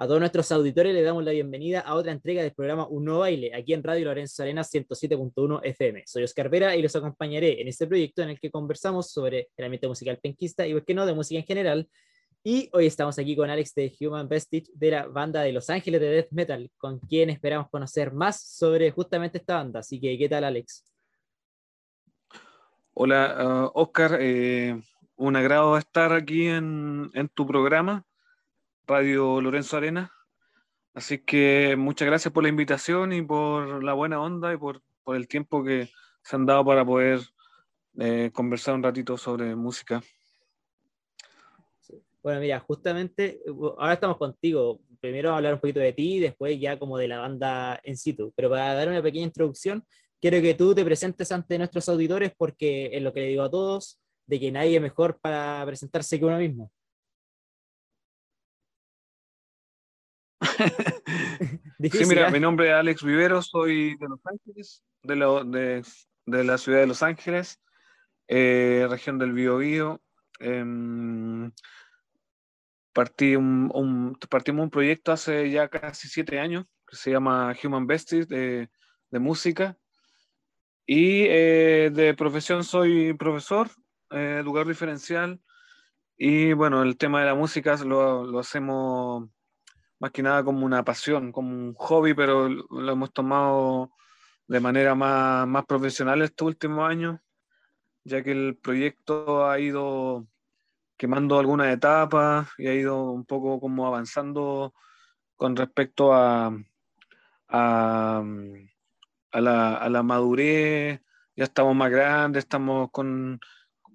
A todos nuestros auditores les damos la bienvenida a otra entrega del programa Un Nuevo Baile, aquí en Radio Lorenzo Arena 107.1 FM. Soy Oscar Vera y los acompañaré en este proyecto en el que conversamos sobre el ambiente musical penquista y, por qué no, de música en general. Y hoy estamos aquí con Alex de Human Vestige de la banda de Los Ángeles de Death Metal, con quien esperamos conocer más sobre justamente esta banda. Así que, ¿qué tal, Alex? Hola, uh, Oscar. Eh, un agrado estar aquí en, en tu programa Radio Lorenzo Arena. Así que muchas gracias por la invitación y por la buena onda y por, por el tiempo que se han dado para poder eh, conversar un ratito sobre música. Bueno, mira, justamente ahora estamos contigo. Primero hablar un poquito de ti, después ya como de la banda en situ. Pero para dar una pequeña introducción, quiero que tú te presentes ante nuestros auditores porque es lo que le digo a todos, de que nadie es mejor para presentarse que uno mismo. sí, mira, ¿eh? mi nombre es Alex Vivero, soy de Los Ángeles, de, de, la ciudad de Los Ángeles, eh, región del Biobío. Em, partí un, partimos un proyecto hace ya casi siete años que se llama Human Besties de, de música. Y eh, de profesión soy profesor, educador diferencial. Y bueno, el tema de la música lo, lo hacemos más que nada como una pasión, como un hobby, pero lo hemos tomado de manera más, más profesional estos últimos años, ya que el proyecto ha ido quemando algunas etapas y ha ido un poco como avanzando con respecto a, a, la, a la, madurez, ya estamos más grandes, estamos con,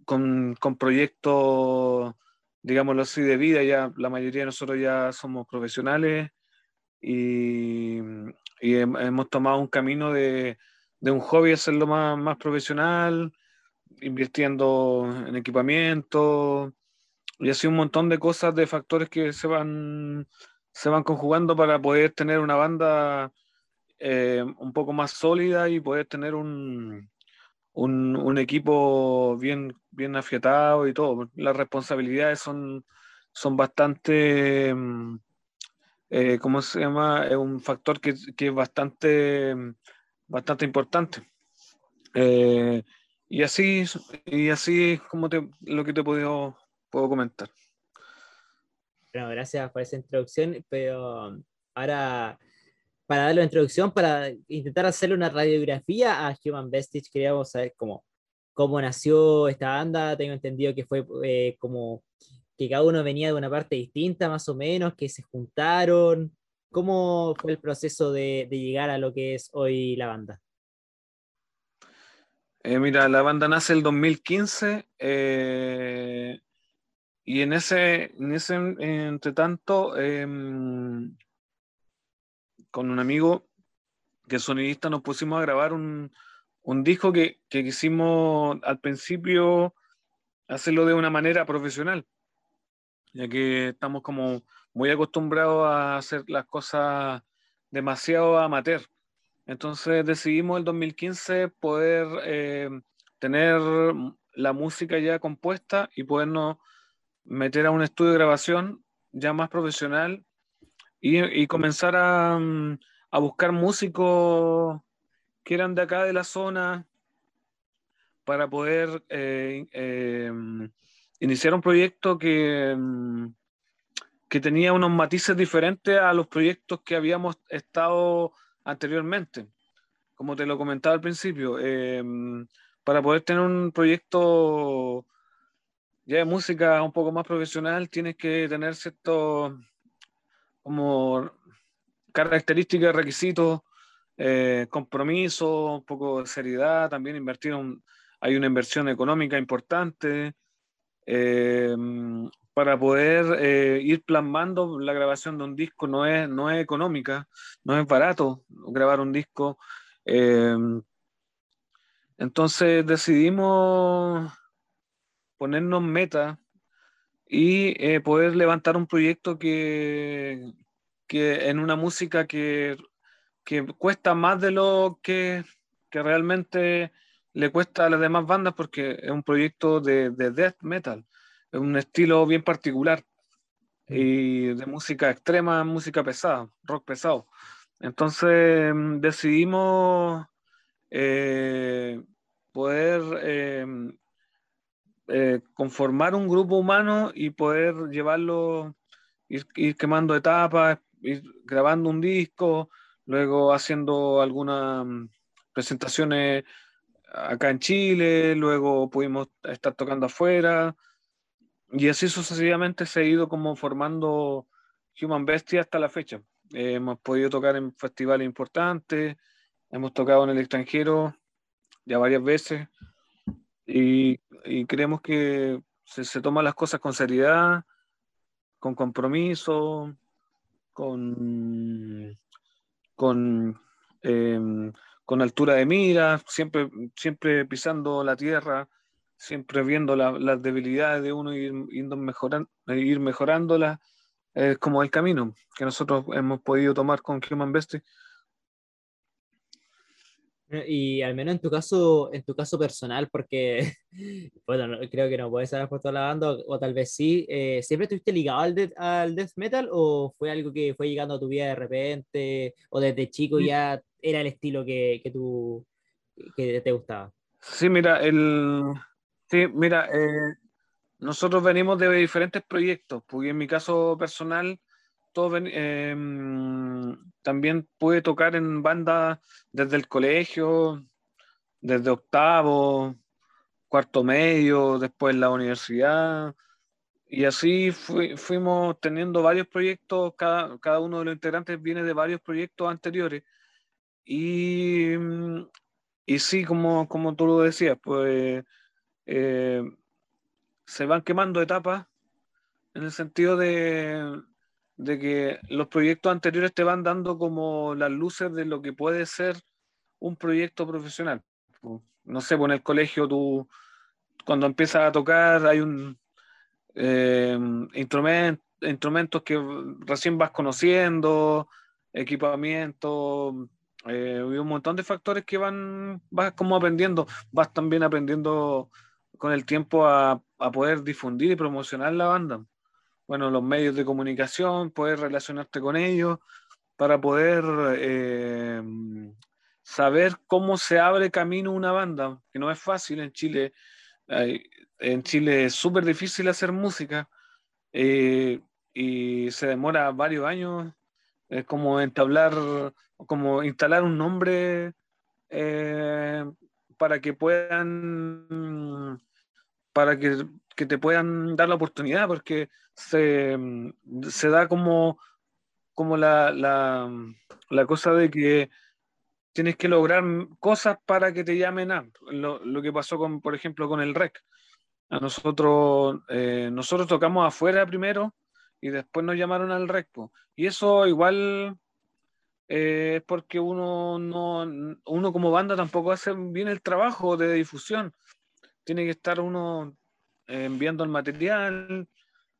con, con proyectos digámoslo así, de vida. Ya la mayoría de nosotros ya somos profesionales y, hemos tomado un camino de, un hobby hacerlo más, más profesional, invirtiendo en equipamiento y así un montón de cosas, de factores que se van, se van conjugando para poder tener una banda eh, un poco más sólida y poder tener un, un, equipo bien, bien afiatado y todo. Las responsabilidades son, son bastante, mm, eh, ¿cómo se llama? Es un factor que, es bastante, bastante importante. Eh, y así, y así es como te, lo que te puedo, puedo comentar. Bueno, gracias por esa introducción, pero ahora para darle una introducción, para intentar hacerle una radiografía a Human Vestige, queríamos saber cómo, cómo nació esta banda. Tengo entendido que fue eh, como que cada uno venía de una parte distinta, más o menos, que se juntaron. ¿Cómo fue el proceso de, llegar a lo que es hoy la banda? Eh, mira, la banda nace el 2015 eh, y en ese, en ese entre tanto, em, con un amigo que es sonidista nos pusimos a grabar un, un disco que, que, quisimos al principio hacerlo de una manera profesional, ya que estamos como muy acostumbrados a hacer las cosas demasiado amateur. Entonces decidimos el 2015 poder eh, tener la música ya compuesta y podernos meter a un estudio de grabación ya más profesional y, comenzar mm, a, buscar músicos que eran de acá de la zona para poder eh, eh, iniciar un proyecto que, mm, que tenía unos matices diferentes a los proyectos que habíamos estado anteriormente. Como te lo comentaba al principio, eh, para poder tener un proyecto ya de música un poco más profesional, tienes que tener ciertos como características, requisitos, eh, compromiso, un poco de seriedad, también invertir, hay una inversión económica importante eh, para poder eh, ir plasmando la grabación de un disco, no es, no es económica, no es barato grabar un disco. entonces decidimos ponernos metas y eh, poder levantar un proyecto que, que en una música que, que, cuesta más de lo que, que, realmente le cuesta a las demás bandas porque es un proyecto de, de death metal, es un estilo bien particular. y de música extrema, música pesada, rock pesado. Entonces mm, decidimos eh, poder eh, eh, conformar un grupo humano y poder llevarlo, ir, quemando etapas, ir grabando un disco, luego haciendo algunas mm, presentaciones acá en Chile, luego pudimos estar tocando afuera, y así sucesivamente se ha ido como formando Human Bestia hasta la fecha. hemos podido tocar en festivales importantes, hemos tocado en el extranjero ya varias veces y, creemos que se, toman las cosas con seriedad, con compromiso, con, con, em, con altura de mira, siempre, siempre pisando la tierra, siempre viendo las debilidades de uno y ir, mejorando, ir mejorándolas, es como el camino que nosotros hemos podido tomar con Human Bestie y al menos en tu caso, en tu caso personal, porque bueno, creo que no puedes haber puesto la banda, o, tal vez sí, eh, ¿siempre estuviste ligado al, al death metal o fue algo que fue llegando a tu vida de repente, o desde chico ya era el estilo que, que tú que te gustaba? Sí, mira, el sí, mira, eh, nosotros venimos de diferentes proyectos, porque en mi caso personal Em, también pude tocar en bandas desde el colegio, desde octavo, cuarto medio, después la universidad. Y así fuimos teniendo varios proyectos, cada, cada, uno de los integrantes viene de varios proyectos anteriores. Y, y sí, como, como tú lo decías, pues eh, se van quemando etapas en el sentido de, de que los proyectos anteriores te van dando como las luces de lo que puede ser un proyecto profesional. No sé, pues en el colegio tú, cuando empiezas a tocar, hay un eh, instrumentos que recién vas conociendo, equipamiento, eh, un montón de factores que van, vas como aprendiendo, vas también aprendiendo con el tiempo a, a poder difundir y promocionar la banda bueno, los medios de comunicación, poder relacionarte con ellos para poder eh, saber cómo se abre camino una banda, que no es fácil en Chile. en Chile es súper difícil hacer música eh, y se demora varios años. Es como entablar, como instalar un nombre eh, para que puedan, para que que te puedan dar la oportunidad, porque se, se da como, como la, la, cosa de que tienes que lograr cosas para que te llamen a lo, lo que pasó con, por ejemplo, con el REC. A nosotros, eh, nosotros tocamos afuera primero y después nos llamaron al REC. Y eso igual eh, es porque uno, no, uno como banda tampoco hace bien el trabajo de difusión. Tiene que estar uno enviando el material,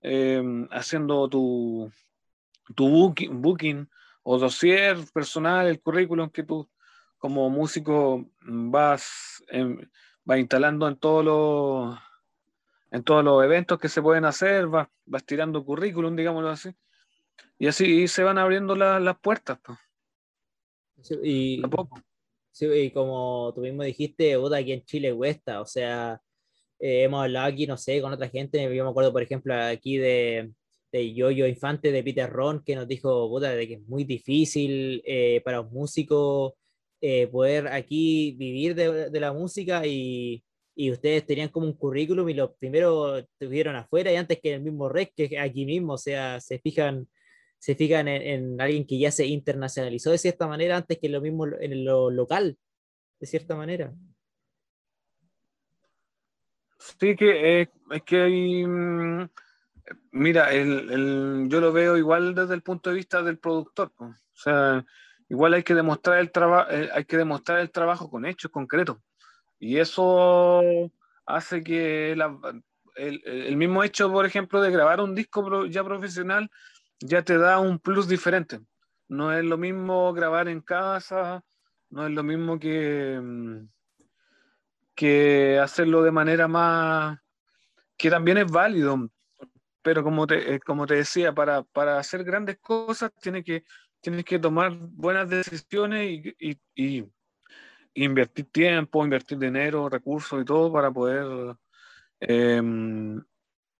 em, haciendo tu, tu booking, booking, o dossier personal, el currículum que tú como músico vas, em, instalando en todos los en todos los eventos que se pueden hacer, vas, vas tirando currículum, digámoslo así, y así se van abriendo las puertas. y, y como tú mismo dijiste, aquí en Chile cuesta, o sea, eh, hemos hablado aquí, no sé, con otra gente. Yo me acuerdo, por ejemplo, aquí de, de Yoyo Infante, de Peter Ron, que nos dijo puta, de que es muy difícil eh, para un músico eh, poder aquí vivir de, de la música y, y, ustedes tenían como un currículum y lo primero estuvieron afuera y antes que en el mismo REC, que aquí mismo, o sea, se fijan se fijan en, en, alguien que ya se internacionalizó de cierta manera antes que lo mismo en lo local, de cierta manera. Sí, que es que hay. Mm, mira, el, yo lo veo igual desde el punto de vista del productor. O sea, igual hay que demostrar el trabajo, eh, hay que demostrar el trabajo con hechos concretos. Y eso hace que el, mismo hecho, por ejemplo, de grabar un disco ya profesional, ya te da un plus diferente. No es lo mismo grabar en casa, no es lo mismo que mm, que hacerlo de manera más, que también es válido, pero como te, como te decía, para, para hacer grandes cosas tienes que, tienes que tomar buenas decisiones y, y, invertir tiempo, invertir dinero, recursos y todo para poder em,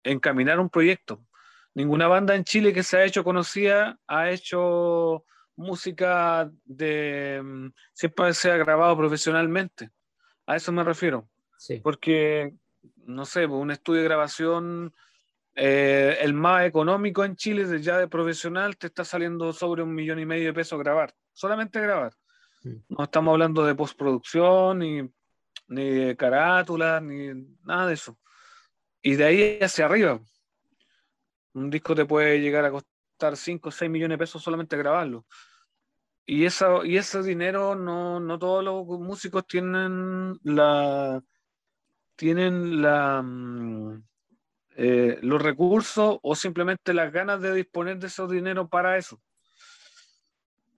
encaminar un proyecto. Ninguna banda en Chile que se ha hecho conocida ha hecho música de em, siempre se ha grabado profesionalmente. A eso me refiero. Sí. Porque, no sé, pues, un estudio de grabación, eh, el más económico en Chile, ya de profesional, te está saliendo sobre un millón y medio de pesos grabar. Solamente grabar. No estamos hablando de postproducción, ni, ni de carátulas, ni nada de eso. Y de ahí hacia arriba. Un disco te puede llegar a costar 5 o 6 millones de pesos solamente grabarlo. Y, eso, y ese dinero no, no todos los músicos tienen la tienen la mm, eh, los recursos o simplemente las ganas de disponer de esos dinero para eso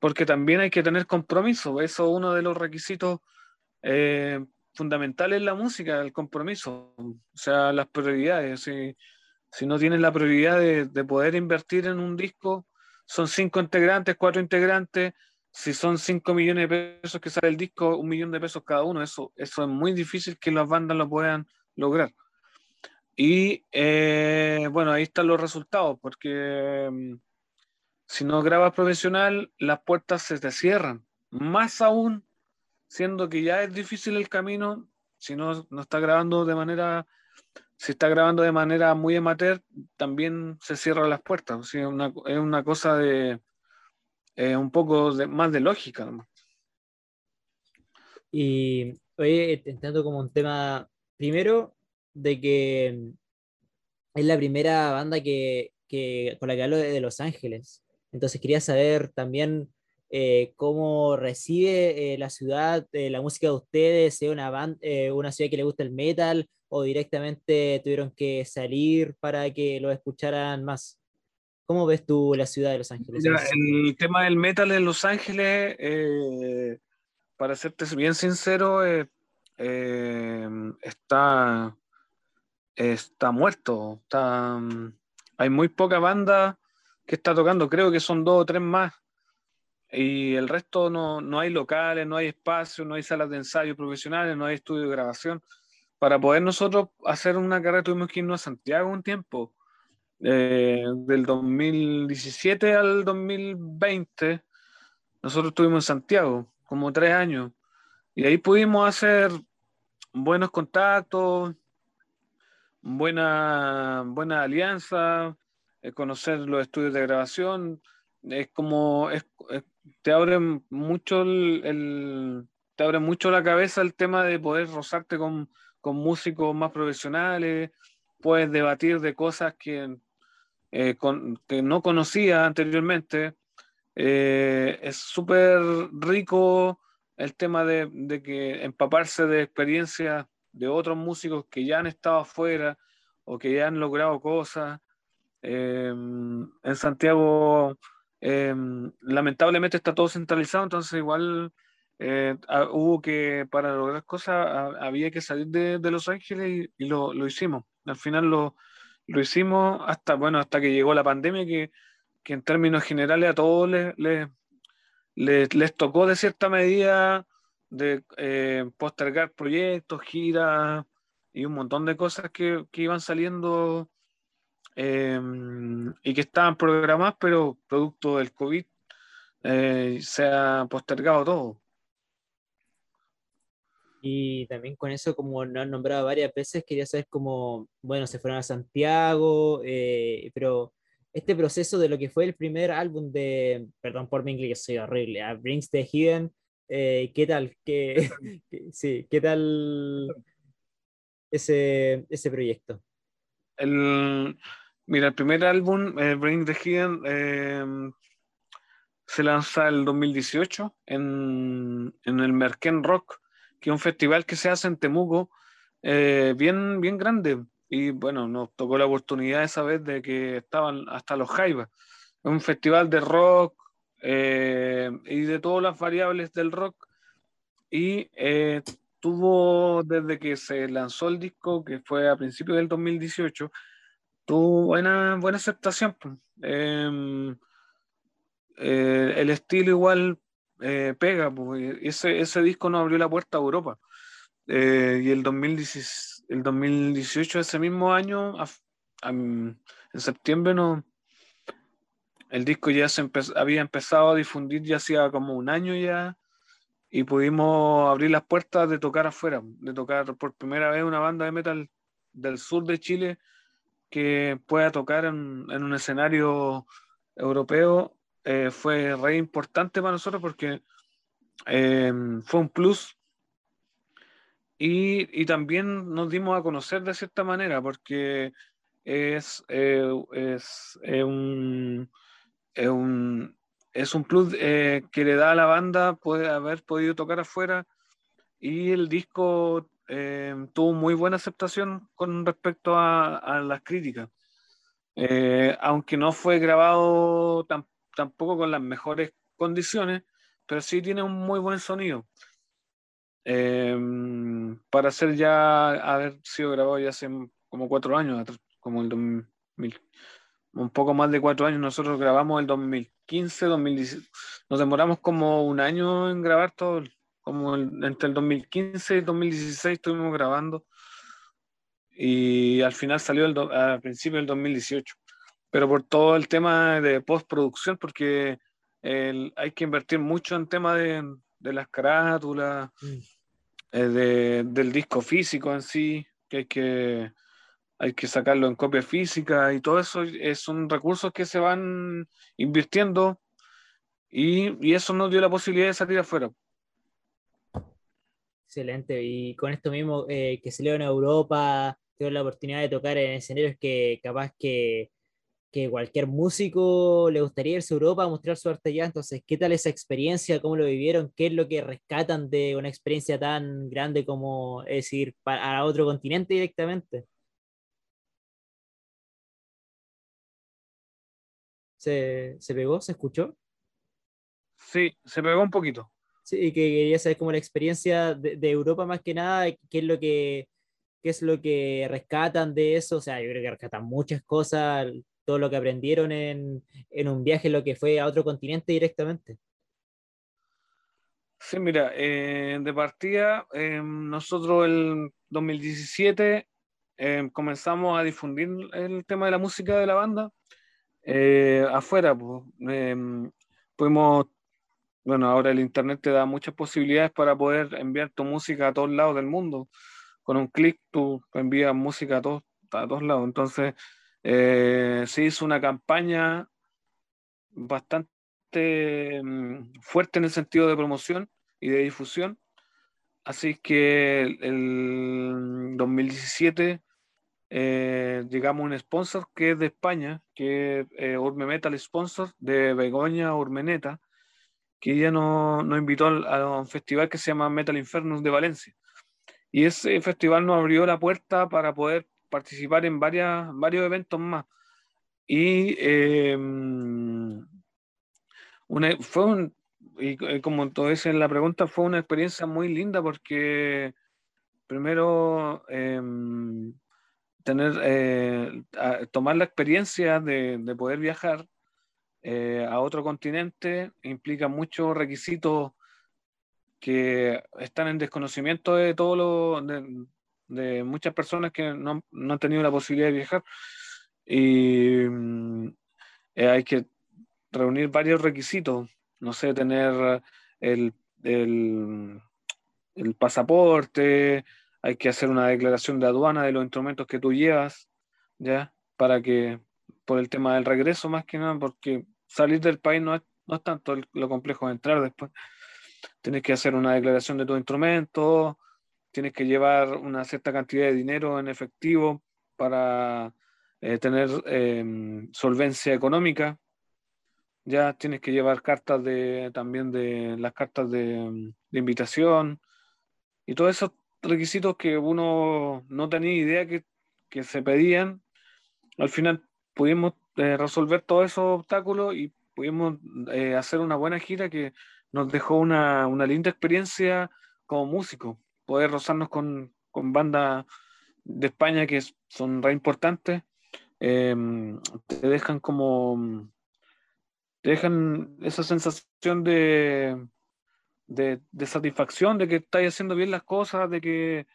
porque también hay que tener compromiso. Eso es uno de los requisitos eh, fundamentales en la música, el compromiso, o sea, las prioridades. Si, si no tienes la prioridad de, poder invertir en un disco, son cinco integrantes, cuatro integrantes, si son cinco millones de pesos que sale el disco, un millón de pesos cada uno, eso, eso es muy difícil que las bandas lo puedan lograr. Y eh, bueno, ahí están los resultados, porque mm, si no grabas profesional, las puertas se te cierran. Más aún, siendo que ya es difícil el camino, si no, no está grabando de manera, si está grabando de manera muy amateur, también se cierran las puertas. es una cosa de un poco más de lógica. Y oye, intentando como un tema, primero, de que es la primera banda que, que con la que hablo de Los Ángeles. Entonces quería saber también eh, cómo recibe eh, la ciudad eh, la música de ustedes, sea una, una ciudad que le gusta el metal o directamente tuvieron que salir para que lo escucharan más. ¿Cómo ves tú la ciudad de Los Ángeles? el tema del metal en Los Ángeles, para serte bien sincero, está, está muerto. Está, hay muy poca banda que está tocando, creo que son dos o tres más. Y el resto no, no hay locales, no hay espacios, no hay salas de ensayo profesionales, no hay estudio de grabación. Para poder nosotros hacer una carrera tuvimos que irnos a Santiago un tiempo. Eh, del 2017 al 2020, nosotros estuvimos en Santiago, como tres años. Y ahí pudimos hacer buenos contactos, buena, buena alianza, conocer los estudios de grabación, es como, te abre mucho el, te abre mucho la cabeza el tema de poder rozarte con, con músicos más profesionales, puedes debatir de cosas que, eh, que no conocía anteriormente. Eh, es súper rico el tema de, de, que empaparse de experiencias de otros músicos que ya han estado afuera o que ya han logrado cosas. Em, en Santiago, em, lamentablemente está todo centralizado, entonces igual eh, hubo que, para lograr cosas, había que salir de, Los Ángeles y, lo, hicimos. Al final lo, hicimos hasta, bueno, hasta que llegó la pandemia, que, en términos generales a todos les, les, tocó de cierta medida de eh, postergar proyectos, giras y un montón de cosas que, que iban saliendo Em, y que estaban programadas, pero producto del COVID eh, se ha postergado todo. Y también con eso, como nos han nombrado varias veces, quería saber cómo, bueno, se fueron a Santiago, eh, pero este proceso de lo que fue el primer álbum de, perdón por mi inglés, soy horrible, a Brings the Hidden, eh, ¿qué tal? ¿Qué, sí, ¿qué tal ese, ese proyecto? El, Mira, el primer álbum, eh, Bring the Hidden, em, se lanza el 2018 en, el Merken Rock, que un festival que se hace en Temuco, eh, bien, bien grande. Y bueno, nos tocó la oportunidad esa vez de que estaban hasta los Jaivas. Un festival de rock eh, y de todas las variables del rock. Y tuvo desde que se lanzó el disco, que fue a principios del 2018, tuvo buena, buena aceptación. Em, eh, el estilo igual eh, pega, pues, ese, ese disco nos abrió la puerta a Europa. Eh, y el, 2016, el 2018, ese mismo año, en septiembre, no, el disco ya se había empezado a difundir ya hacía como un año ya y pudimos abrir las puertas de tocar afuera, de tocar por primera vez una banda de metal del sur de Chile que pueda tocar en, un escenario europeo eh, fue re importante para nosotros porque eh, fue un plus y, también nos dimos a conocer de cierta manera porque es, eh, es, un, es, un, es un plus que le da a la banda puede haber podido tocar afuera y el disco eh, tuvo muy buena aceptación con respecto a, las críticas. Eh, aunque no fue grabado tampoco con las mejores condiciones, pero sí tiene un muy buen sonido. Eh, para ser ya haber sido grabado ya hace como cuatro años, como el 2000, un poco más de cuatro años, nosotros grabamos el 2015, 2016, nos demoramos como un año en grabar todo, como entre el 2015 y 2016 estuvimos grabando y al final salió el al principio del 2018. Pero por todo el tema de postproducción, porque hay que invertir mucho en tema de, de las carátulas, mm. eh, del disco físico en sí, que hay que hay que sacarlo en copia física y todo eso son recursos que se van invirtiendo y, y eso nos dio la posibilidad de salir afuera. Excelente. Y con esto mismo eh, que se leo en Europa, tengo la oportunidad de tocar en escenarios que capaz que, que cualquier músico le gustaría irse a Europa a mostrar su arte allá. Entonces, ¿qué tal esa experiencia? ¿Cómo lo vivieron? ¿Qué es lo que rescatan de una experiencia tan grande como es ir a otro continente directamente? ¿Se, ¿Se pegó? ¿Se escuchó? Sí, se pegó un poquito. Sí, que quería saber como la experiencia de, Europa más que nada, qué es lo que qué es lo que rescatan de eso, o sea, yo creo que rescatan muchas cosas, todo lo que aprendieron en, un viaje, lo que fue a otro continente directamente. Sí, mira, eh, de partida, eh, nosotros el 2017 eh, comenzamos a difundir el tema de la música de la banda afuera. Pues, pudimos bueno, ahora el Internet te da muchas posibilidades para poder enviar tu música a todos lados del mundo. Con un clic tú envías música a todos, a todos lados. Entonces, eh, se hizo una campaña bastante mm, fuerte en el sentido de promoción y de difusión. Así que el 2017 eh, llegamos a un sponsor que es de España, que es eh, Sponsor de Begoña Urmeneta que ella nos, invitó a un festival que se llama Metal Infernus de Valencia. Y ese festival nos abrió la puerta para poder participar en varias, varios eventos más. Y em, una, fue un, y como todo eso en la pregunta, fue una experiencia muy linda porque primero em, tener, eh, tomar la experiencia de, de poder viajar eh, a otro continente implica muchos requisitos que están en desconocimiento de todo lo, de, muchas personas que no, han tenido la posibilidad de viajar y mm, eh, hay que reunir varios requisitos, no sé, tener el, el, el, pasaporte, hay que hacer una declaración de aduana de los instrumentos que tú llevas, ¿ya? Para que, por el tema del regreso más que nada, porque salir del país no es, no es tanto lo complejo de entrar después. Tienes que hacer una declaración de tu instrumento, tienes que llevar una cierta cantidad de dinero en efectivo para eh, tener em, solvencia económica. Ya tienes que llevar cartas de también de las cartas de, invitación y todos esos requisitos que uno no tenía idea que, que se pedían. Al final pudimos eh, resolver todos esos obstáculos y pudimos eh, hacer una buena gira que nos dejó una, una linda experiencia como músicos, poder rozarnos con, con bandas de España que son re importantes, em, te dejan como, te dejan esa sensación de, de, satisfacción, de que estás haciendo bien las cosas, de que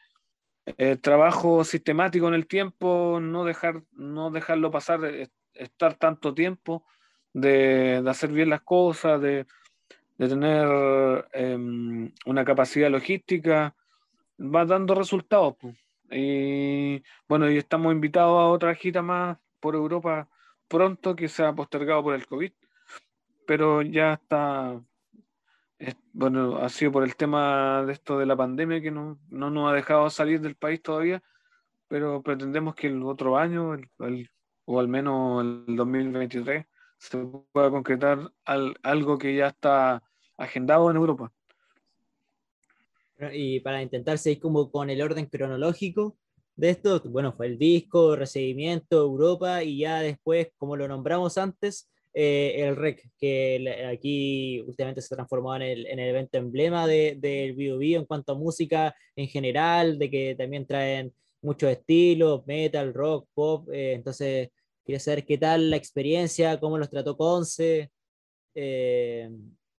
el trabajo sistemático en el tiempo, no, dejar, no dejarlo pasar, estar tanto tiempo, de, de hacer bien las cosas, de, de tener em, una capacidad logística, va dando resultados. Y bueno, y estamos invitados a otra gira más por Europa pronto, que se ha postergado por el COVID, pero ya está, bueno, ha sido por el tema de esto de la pandemia que no, no nos ha dejado salir del país todavía, pero pretendemos que el otro año, o al menos el 2023, se pueda concretar algo que ya está agendado en Europa. Y para intentar seguir como con el orden cronológico de esto, bueno, fue el disco, recibimiento, Europa y ya después, como lo nombramos antes, eh, el REC, que aquí últimamente se transformó en el, en el evento emblema del de, Bio Bio en cuanto a música en general, de que también traen muchos estilos, metal, rock, pop, eh, entonces quería saber qué tal la experiencia, cómo los trató Conce, eh,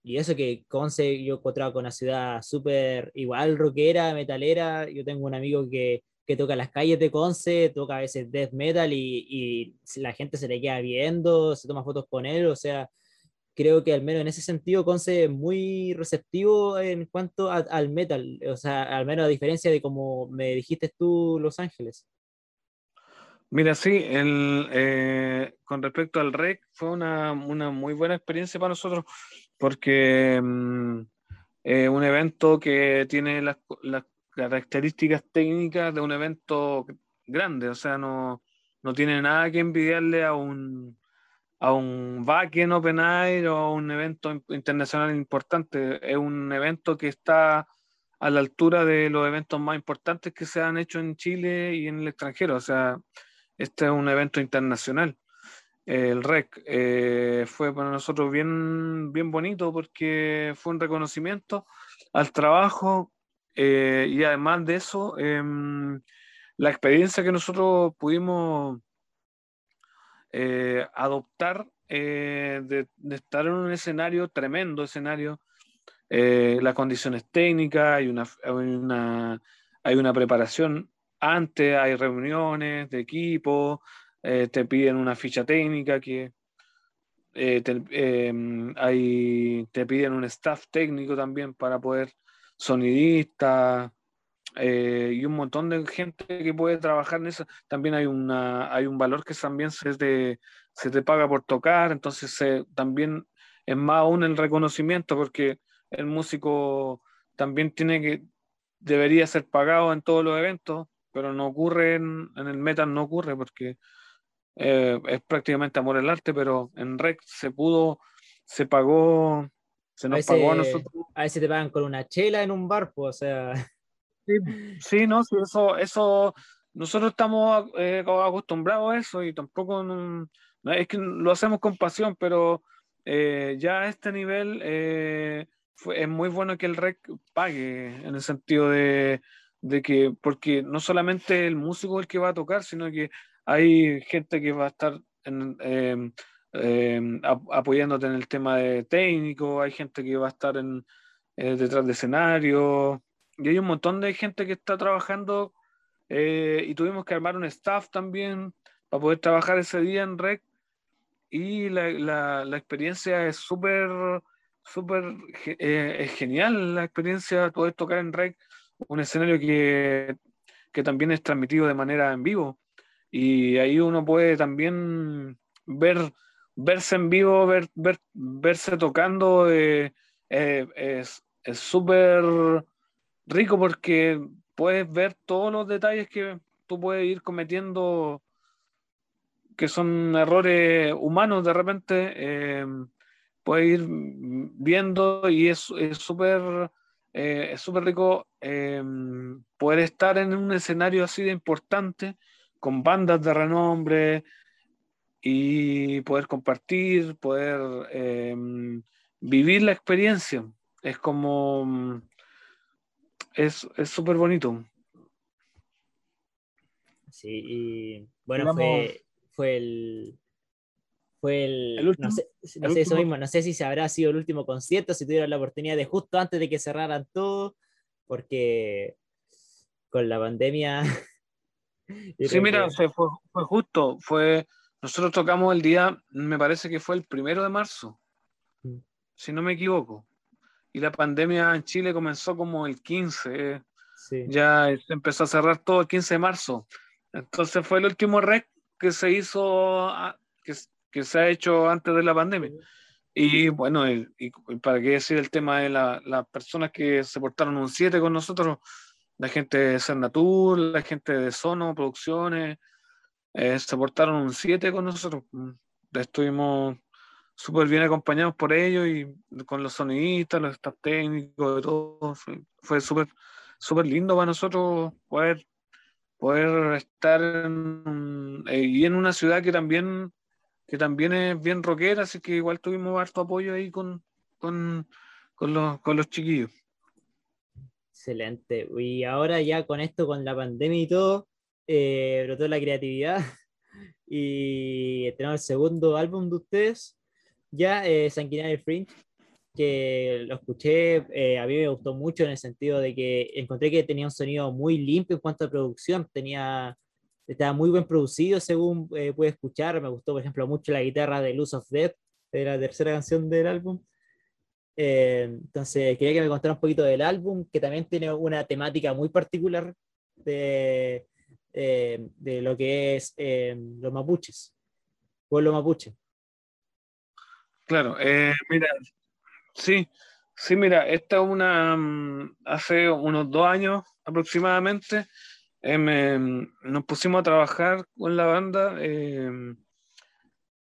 y eso que Conce yo encontraba con una ciudad súper igual rockera, metalera. Yo tengo un amigo que, que, toca las calles de Conce, toca a veces death metal y, y, la gente se le queda viendo, se toma fotos con él. O sea, creo que al menos en ese sentido Conce es muy receptivo en cuanto al metal. O sea, al menos a diferencia de como me dijiste tú, Los Ángeles. Mira, sí, el, eh, con respecto al REC, fue una, una, muy buena experiencia para nosotros porque mm, es un evento que tiene las, características técnicas de un evento grande, o sea, no, tiene nada que envidiarle a un, a un Wacken Open Air o a un evento internacional importante. Es un evento que está a la altura de los eventos más importantes que se han hecho en Chile y en el extranjero. O sea, este es un evento internacional. El REC eh, fue para nosotros bien, bien bonito porque fue un reconocimiento al trabajo eh, y además de eso, em, la experiencia que nosotros pudimos eh, adoptar de, estar en un escenario, tremendo escenario, las condiciones técnicas, hay una, hay una, hay una preparación antes, hay reuniones de equipo, eh, te piden una ficha técnica que eh, te, em, te piden un staff técnico también para poder sonidista eh, y un montón de gente que puede trabajar en eso. También hay, una, hay un valor que también se te, se te paga por tocar, entonces también es más aún el reconocimiento porque el músico también tiene que, debería ser pagado en todos los eventos, pero no ocurre en, en el metal, no ocurre porque eh, es prácticamente amor al arte, pero en REC se pudo, se pagó, se nos pagó a nosotros. A veces te pagan con una chela en un bar, pues, o sea. Sí, no, eso, eso, nosotros estamos eh, acostumbrados a eso y tampoco, es que lo hacemos con pasión, pero eh, ya a este nivel es muy bueno que el REC pague, en el sentido de, de que, porque no solamente el músico es el que va a tocar, sino que hay gente que va a estar em, em, apoyándote en el tema de técnico, hay gente que va a estar en, eh, detrás de escenario, y hay un montón de gente que está trabajando eh, y tuvimos que armar un staff también para poder trabajar ese día en REC y la, la, experiencia es súper, súper eh, es genial la experiencia de poder tocar en REC, un escenario que, que también es transmitido de manera en vivo. Y ahí uno puede también ver, verse en vivo, ver, verse tocando, eh, eh, es súper rico porque puedes ver todos los detalles que tú puedes ir cometiendo, que son errores humanos de repente, eh, puedes ir viendo y es súper es súper rico poder estar en un escenario así de importante con bandas de renombre y poder compartir, poder em, vivir la experiencia. Es como, es súper bonito. Sí, y bueno, fue, fue el. Fue el. no sé, eso mismo, no sé si se habrá sido el último concierto, si tuvieron la oportunidad de justo antes de que cerraran todo, porque con la pandemia. sí, mira, fue, fue, justo, fue. Nosotros tocamos el día, me parece que fue el primero de marzo, mm. si no me equivoco. Y la pandemia en Chile comenzó como el 15, ya se empezó a cerrar todo el 15 de marzo. Entonces fue el último rec que se hizo, que, que se ha hecho antes de la pandemia. Y bueno, y, para qué decir el tema de las personas que se portaron un 7 con nosotros, la gente de Cernatur, la gente de Sono Producciones, eh, se portaron un 7 con nosotros. Estuvimos súper bien acompañados por ellos y con los sonidistas, los staff técnicos, de todo. Fue, fue súper súper lindo para nosotros poder, poder estar en, eh, y en una ciudad que también, que también es bien rockera, así que igual tuvimos harto apoyo ahí con, con, con, los, con los chiquillos. Excelente. Y ahora ya con esto, con la pandemia y todo, eh, brotó la creatividad y tenemos el segundo álbum de ustedes, ya eh, Sanguinario Fringe, que lo escuché, eh, a mí me gustó mucho en el sentido de que encontré que tenía un sonido muy limpio en cuanto a producción, tenía, estaba muy bien producido según eh, pude escuchar, me gustó por ejemplo mucho la guitarra de Luz of Death, de la tercera canción del álbum. Eh, entonces quería que me contara un poquito del álbum, que también tiene una temática muy particular de, de lo que es los mapuches, pueblo mapuche. Claro, mira, Sí, sí, mira, esta es una, mm, hace unos dos años aproximadamente, em, nos pusimos a trabajar con la banda em,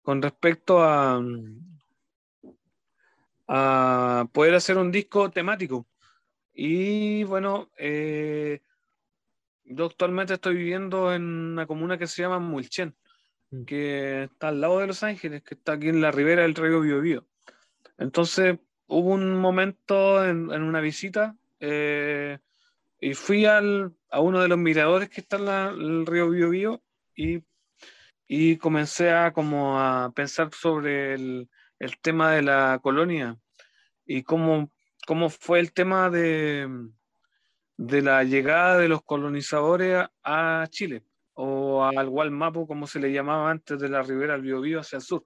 con respecto a, a poder hacer un disco temático. Y bueno, eh, yo actualmente estoy viviendo en una comuna que se llama Mulchen, mm. que está al lado de Los Ángeles, que está aquí en la ribera del río Biobío. Entonces, hubo un momento en, una visita eh, y fui al, a uno de los miradores que está en el río Biobío y, y comencé a como a pensar sobre el, el tema de la colonia y cómo, cómo fue el tema de, de la llegada de los colonizadores a, Chile o al Gualmapo, como se le llamaba antes de la ribera del Biobío hacia el sur.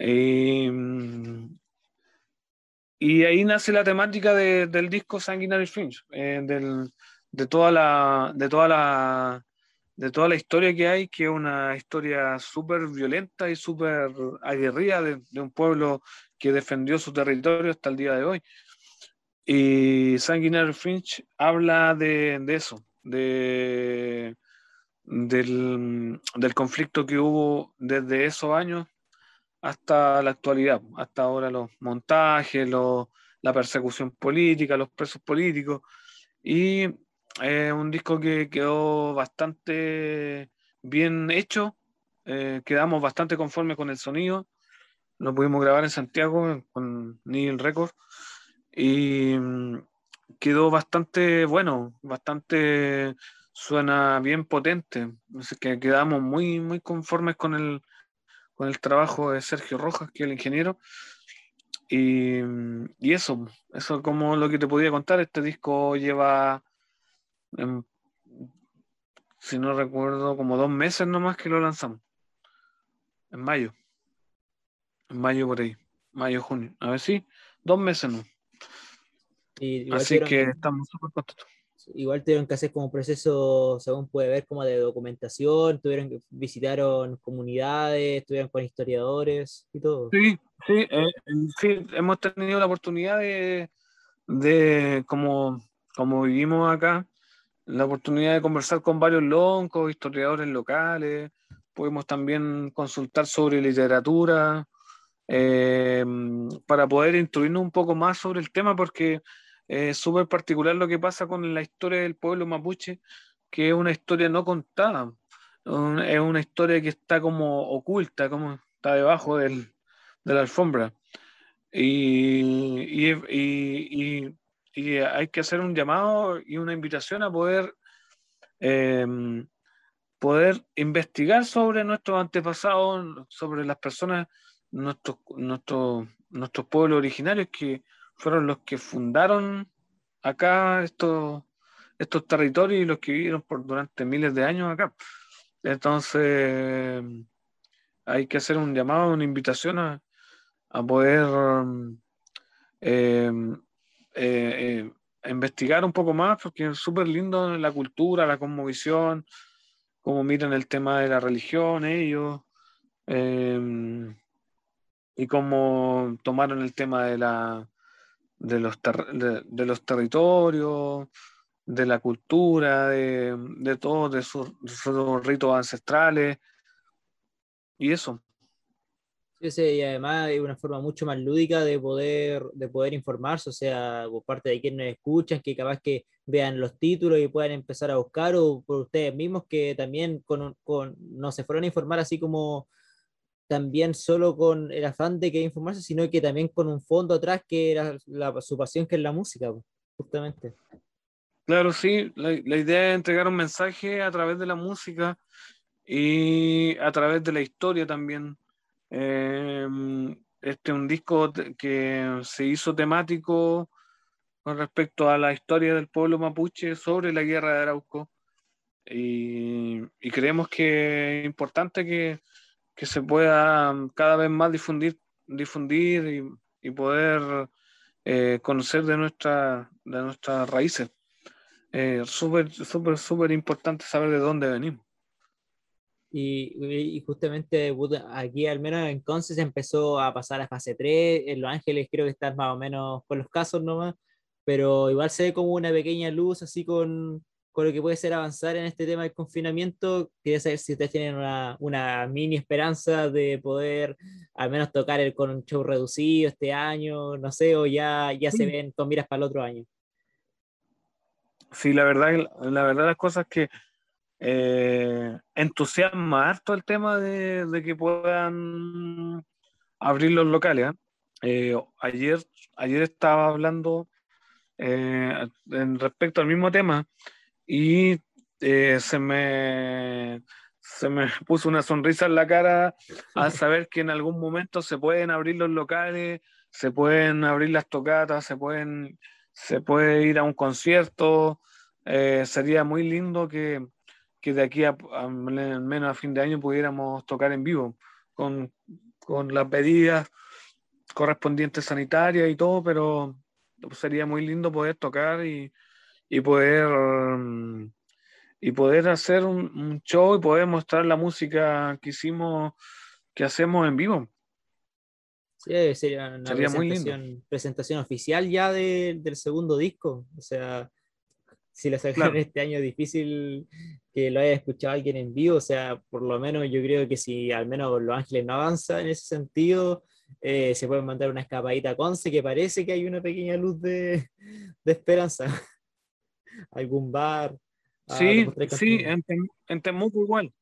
Y, y ahí nace la temática del disco Sanguinary Fringe, eh, de, toda la, de, toda la, de toda la historia que hay, que es una historia súper violenta y súper aguerrida de, un pueblo que defendió su territorio hasta el día de hoy. Y Sanguinary Fringe habla de, eso, de, del, del conflicto que hubo desde esos años hasta la actualidad, hasta ahora los montajes, la persecución política, los presos políticos. Y es un disco que quedó bastante bien hecho, eh, quedamos bastante conformes con el sonido. Lo pudimos grabar en Santiago con Neil Record y mm, quedó bastante bueno, bastante suena bien potente. Así que quedamos muy, muy conformes con el, con el trabajo de Sergio Rojas, que es el ingeniero. Y, eso, eso es como lo que te podía contar. Este disco lleva, si no recuerdo, como dos meses nomás que lo lanzamos. En mayo. En mayo por ahí. Mayo, junio. A ver si, dos meses no. Así que estamos súper contentos igual tuvieron que hacer como proceso, según puede ver, como de documentación, tuvieron que visitaron comunidades, estuvieron con historiadores y todo. Sí, sí, eh, sí hemos tenido la oportunidad de, de como, como vivimos acá, la oportunidad de conversar con varios loncos, historiadores locales, pudimos también consultar sobre literatura, eh, para poder instruirnos un poco más sobre el tema, porque es súper particular lo que pasa con la historia del pueblo mapuche, que es una historia no contada, es una historia que está como oculta, como está debajo del, de la alfombra. Y, hay que hacer un llamado y una invitación a poder em, poder investigar sobre nuestros antepasados, sobre las personas, nuestros, nuestros, nuestros pueblos originarios que fueron los que fundaron acá estos, estos territorios y los que vivieron por, durante miles de años acá. Entonces, hay que hacer un llamado, una invitación a, poder eh, eh, eh, investigar un poco más, porque es súper lindo la cultura, la cosmovisión, cómo miran el tema de la religión ellos, y cómo tomaron el tema de, la, de, los, territorios, de la cultura, de, de todo, sus, ritos ancestrales y eso. Y además hay una forma mucho más lúdica de poder, de poder informarse, o sea, por parte de quienes escuchan, que capaz que vean los títulos y puedan empezar a buscar, o por ustedes mismos que también con, con, no se fueron a informar así como también solo con el afán de que informarse, sino que también con un fondo atrás que era la, su pasión, que es la música, justamente. Claro, sí, la, idea es entregar un mensaje a través de la música y a través de la historia también. Eh, este es un disco que se hizo temático con respecto a la historia del pueblo mapuche sobre la guerra de Arauco. Y, creemos que es importante que, se pueda cada vez más difundir, difundir y, poder eh, conocer de, nuestra, de nuestras raíces eh, súper, súper, súper importante saber de dónde venimos. Y, justamente aquí, al menos en Conce, se empezó a pasar a fase 3. En Los Ángeles creo que están más o menos con los casos nomás, pero igual se ve como una pequeña luz así con, con lo que puede ser avanzar en este tema del confinamiento. Quería saber si ustedes tienen una, una mini esperanza de poder al menos tocar el, con un show reducido este año, no sé, o ya, ya se ven con miras para el otro año. Sí, la verdad, la verdad las cosas que eh, entusiasma harto el tema de, que puedan abrir los locales. ¿eh? Eh, ayer, ayer estaba hablando en respecto al mismo tema y se me se me puso una sonrisa en la cara al saber que en algún momento se pueden abrir los locales, se pueden abrir las tocatas, se pueden se puede ir a un concierto. Eh, sería muy lindo que, que de aquí a, al menos a fin de año pudiéramos tocar en vivo con, con las medidas correspondientes sanitarias y todo, pero sería muy lindo poder tocar y, y poder y poder hacer un, show y poder mostrar la música que hicimos, que hacemos en vivo. Sí, sería una presentación, presentación, oficial ya del segundo disco. O sea, si lo sacaron este año, difícil que lo haya escuchado alguien en vivo. O sea, por lo menos yo creo que si al menos Los Ángeles no avanza en ese sentido, eh, se puede mandar una escapadita a Conce, que parece que hay una pequeña luz de, de esperanza. Algún bar. Sí, sí, en, en, Temuco igual.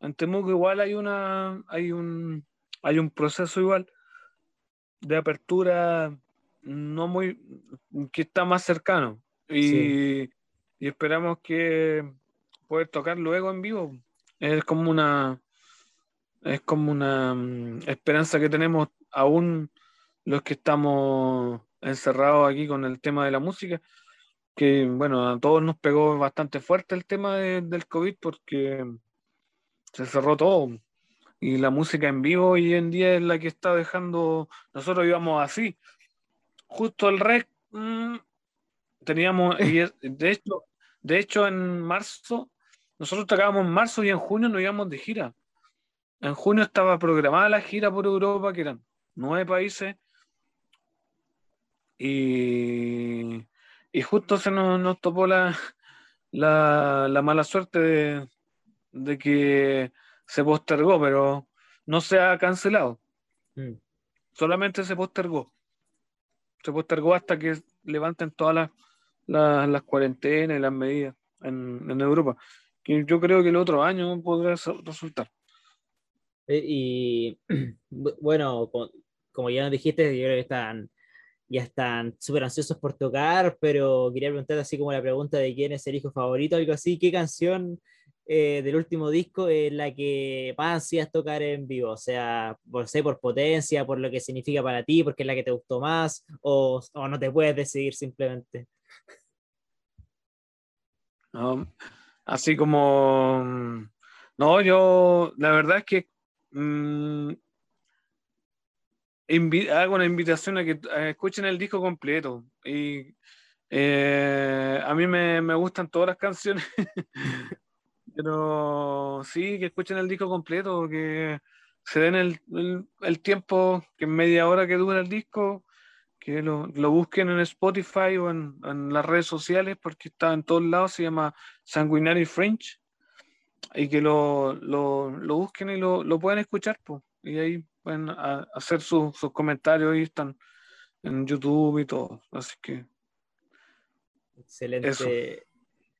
En Temuco igual hay una, hay un, hay un proceso igual de apertura no muy que está más cercano y, esperamos que poder tocar luego en vivo. Es como una es como una mm, esperanza que tenemos aún los que estamos encerrados aquí con el tema de la música que bueno a todos nos pegó bastante fuerte el tema del COVID porque se cerró todo. Y la música en vivo hoy en día es la que está dejando, nosotros íbamos así, justo el rec, mm, teníamos, y de hecho, de hecho en marzo, nosotros tocábamos en marzo y en junio nos íbamos de gira. En junio estaba programada la gira por Europa, que eran nueve países, y, y justo se nos, nos topó la, la, la mala suerte de, de que se postergó, pero no se ha cancelado. Mm. Solamente se postergó. Se postergó hasta que levanten todas las, las, cuarentenas y las medidas en, Europa. Que yo creo que el otro año podrá resultar. Eh, y bueno, como ya nos dijiste, yo creo que están ya están súper ansiosos por tocar, pero quería preguntar así como la pregunta de quién es el hijo favorito, algo así, ¿qué canción eh, del último disco es la que más ansías tocar en vivo? O sea, por, sé, por potencia, por lo que significa para ti, porque es la que te gustó más, o, no te puedes decidir simplemente. Así como... Mm, no, yo, la verdad es que mm, hago una invitación a que escuchen el disco completo. Y eh, a mí me, me, gustan todas las canciones. Pero sí, que escuchen el disco completo, que se den el, el, tiempo, que en media hora que dura el disco, que lo, lo busquen en Spotify o en, en, las redes sociales, porque está en todos lados, se llama Sanguinary French, y que lo, lo, lo busquen y lo, lo puedan escuchar, pues, y ahí pueden hacer sus comentarios, y están en YouTube y todo, así que... Excelente.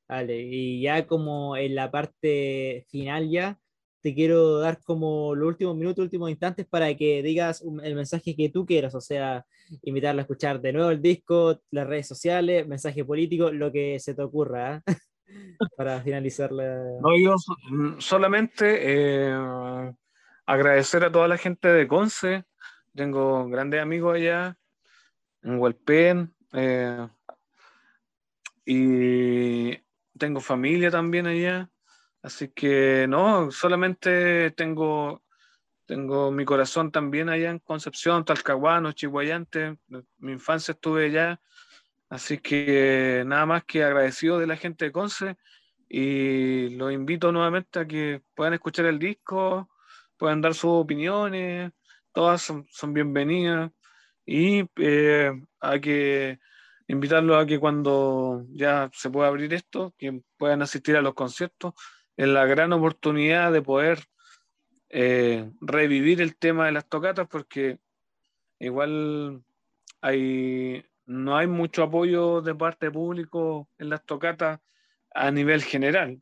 Vale, y ya como en la parte final ya, te quiero dar como los últimos minutos, últimos instantes para que digas el mensaje que tú quieras, o sea, invitarla a escuchar de nuevo el disco, las redes sociales, mensaje político, lo que se te ocurra, ¿eh? para finalizar la... No, yo mm, solamente eh, agradecer a toda la gente de Conce, tengo grandes amigos allá, en Hualpén, eh, y tengo familia también allá, así que no, solamente tengo, tengo mi corazón también allá en Concepción, Talcahuano, Chihuayante, mi infancia estuve allá, así que nada más que agradecido de la gente de Conce y los invito nuevamente a que puedan escuchar el disco, puedan dar sus opiniones, todas son, bienvenidas y eh, a que invitarlos a que cuando ya se pueda abrir esto, que puedan asistir a los conciertos, es la gran oportunidad de poder eh, revivir el tema de las tocatas, porque igual hay, no hay mucho apoyo de parte público en las tocatas a nivel general.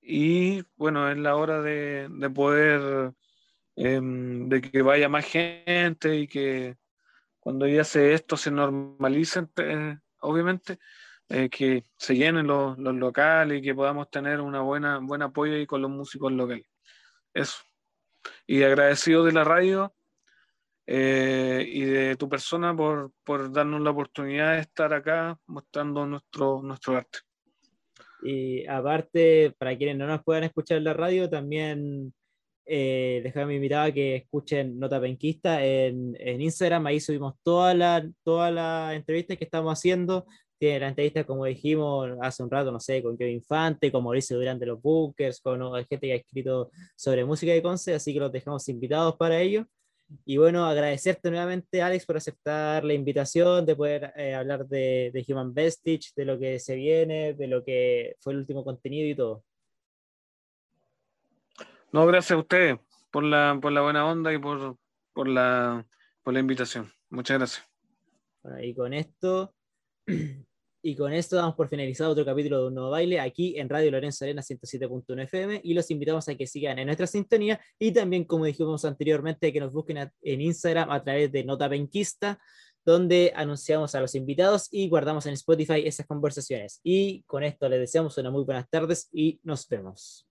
Y bueno, es la hora de, poder, em, de que vaya más gente y que cuando ya se, esto se normalice, eh, obviamente, eh, que se llenen los, locales y que podamos tener una buena buen apoyo ahí con los músicos locales. Eso. Y agradecido de la radio eh, y de tu persona por, por, darnos la oportunidad de estar acá mostrando nuestro, nuestro arte. Y aparte, para quienes no nos puedan escuchar en la radio, también eh, déjame invitar a que escuchen Nota Penquista en, en Instagram, ahí subimos todas las toda la entrevistas que estamos haciendo. Tiene la entrevista, como dijimos hace un rato, no sé, con Kevin Infante, con Mauricio Durán de los Bunkers, con gente que ha escrito sobre música de Conce, así que los dejamos invitados para ello. Y bueno, agradecerte nuevamente, Alex, por aceptar la invitación de poder eh, hablar de, de Human Vestige, de lo que se viene, de lo que fue el último contenido y todo. No, gracias a ustedes por la, por la buena onda y por, por, la, por la invitación. Muchas gracias. y con esto, y con esto damos por finalizado otro capítulo de Un Nuevo Baile aquí en Radio Lorenzo Arena 107.1 FM y los invitamos a que sigan en nuestra sintonía y también, como dijimos anteriormente, que nos busquen en Instagram a través de Nota Benquista donde anunciamos a los invitados y guardamos en Spotify esas conversaciones. Y con esto les deseamos unas muy buenas tardes y nos vemos.